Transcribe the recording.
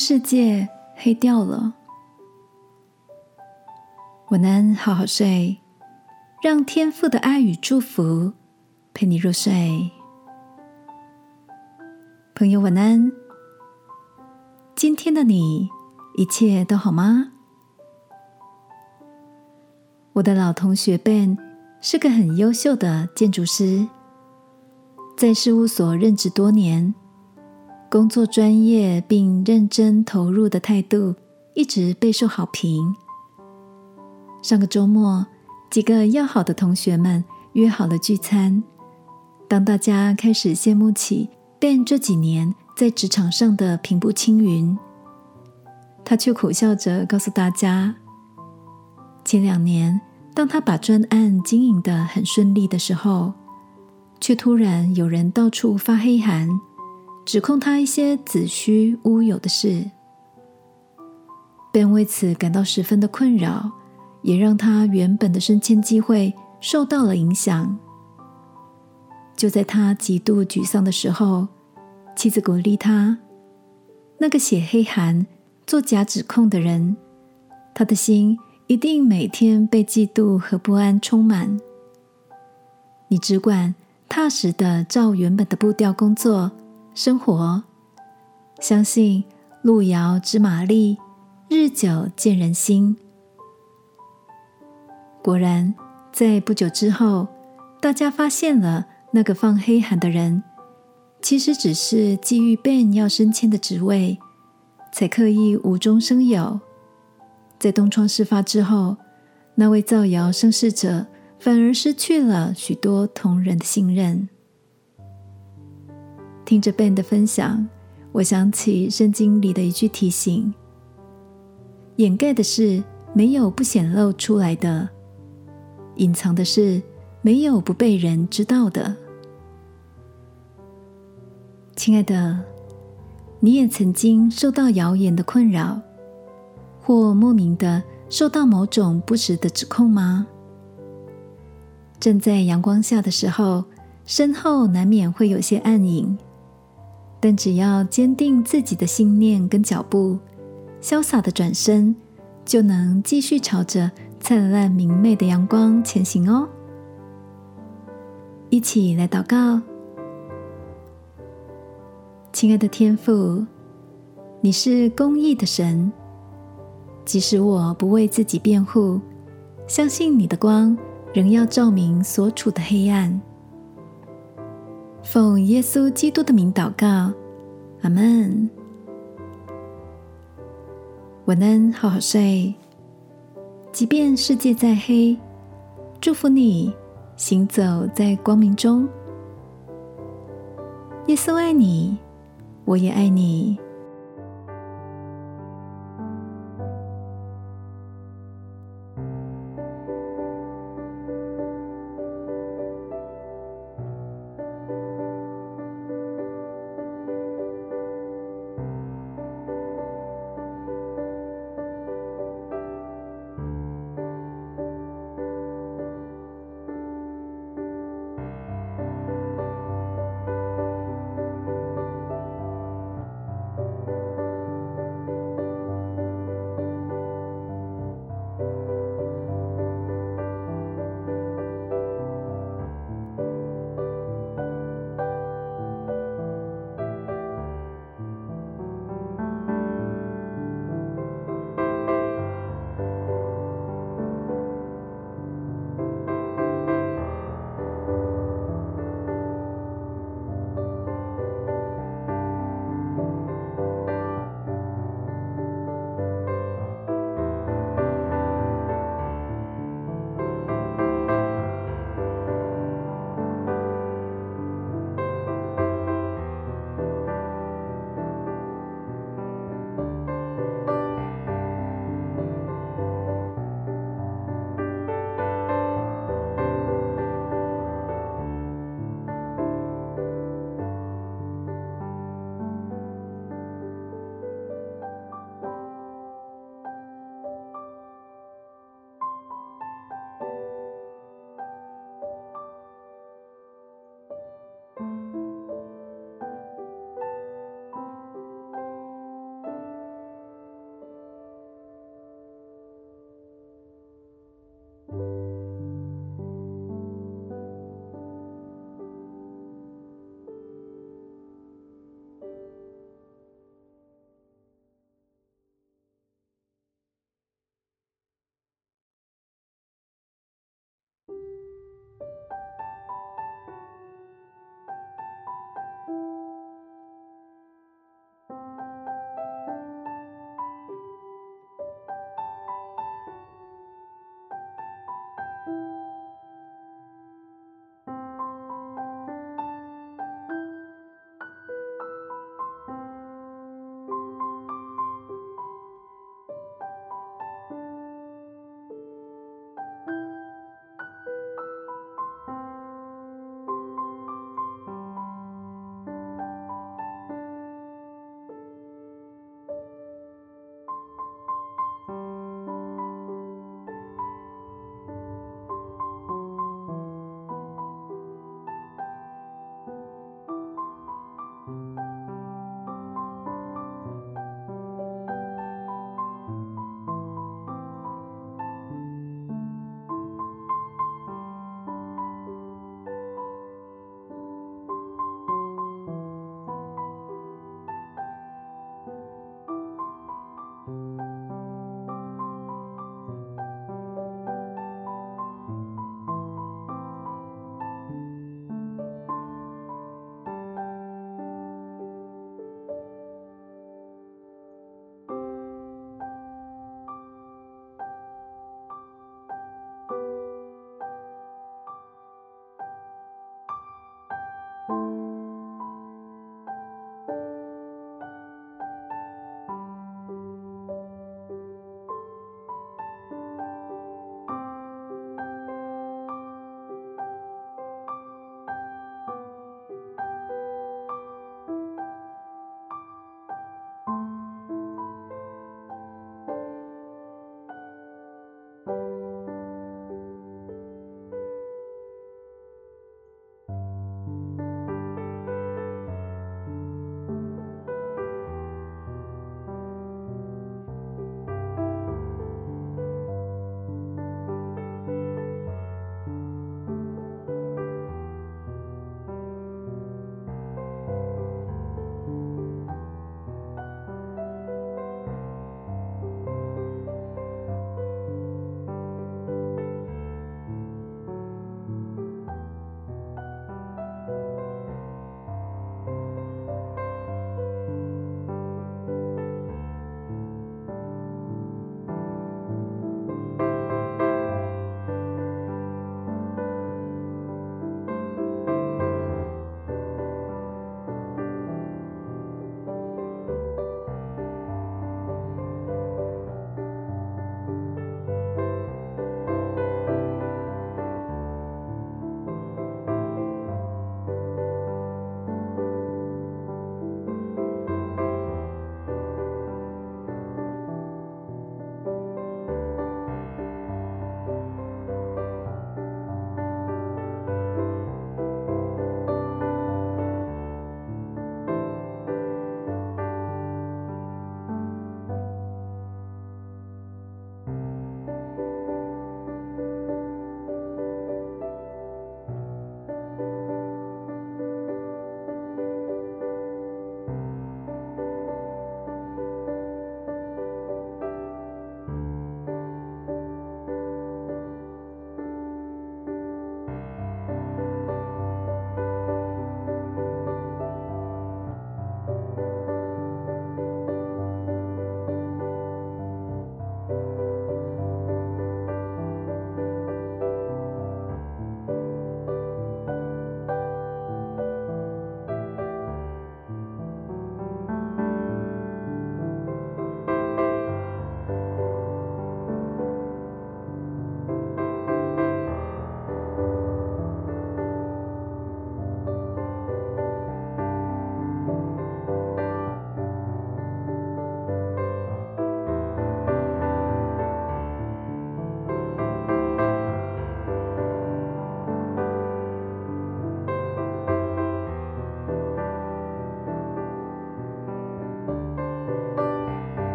世界黑掉了。晚安，好好睡，让天父的爱与祝福陪你入睡。朋友，晚安。今天的你一切都好吗？我的老同学 Ben 是个很优秀的建筑师，在事务所任职多年，工作专业并认真投入的态度一直备受好评。上个周末，几个要好的同学们约好了聚餐，当大家开始羡慕起 Ben 这几年。在职场上的平步青云，他却苦笑着告诉大家：前两年，当他把专案经营的很顺利的时候，却突然有人到处发黑函，指控他一些子虚乌有的事，便为此感到十分的困扰，也让他原本的升迁机会受到了影响。就在他极度沮丧的时候。妻子鼓励他：“那个写黑函、做假指控的人，他的心一定每天被嫉妒和不安充满。你只管踏实的照原本的步调工作、生活，相信路遥知马力，日久见人心。果然，在不久之后，大家发现了那个放黑函的人。”其实只是基于 Ben 要升迁的职位，才刻意无中生有。在东窗事发之后，那位造谣生事者反而失去了许多同仁的信任。听着 Ben 的分享，我想起圣经里的一句提醒：掩盖的事没有不显露出来的，隐藏的事没有不被人知道的。亲爱的，你也曾经受到谣言的困扰，或莫名的受到某种不实的指控吗？站在阳光下的时候，身后难免会有些暗影，但只要坚定自己的信念跟脚步，潇洒的转身，就能继续朝着灿烂明媚的阳光前行哦。一起来祷告。亲爱的天父，你是公义的神。即使我不为自己辩护，相信你的光仍要照明所处的黑暗。奉耶稣基督的名祷告，阿门。晚安，好好睡。即便世界再黑，祝福你行走在光明中。耶稣爱你。我也爱你。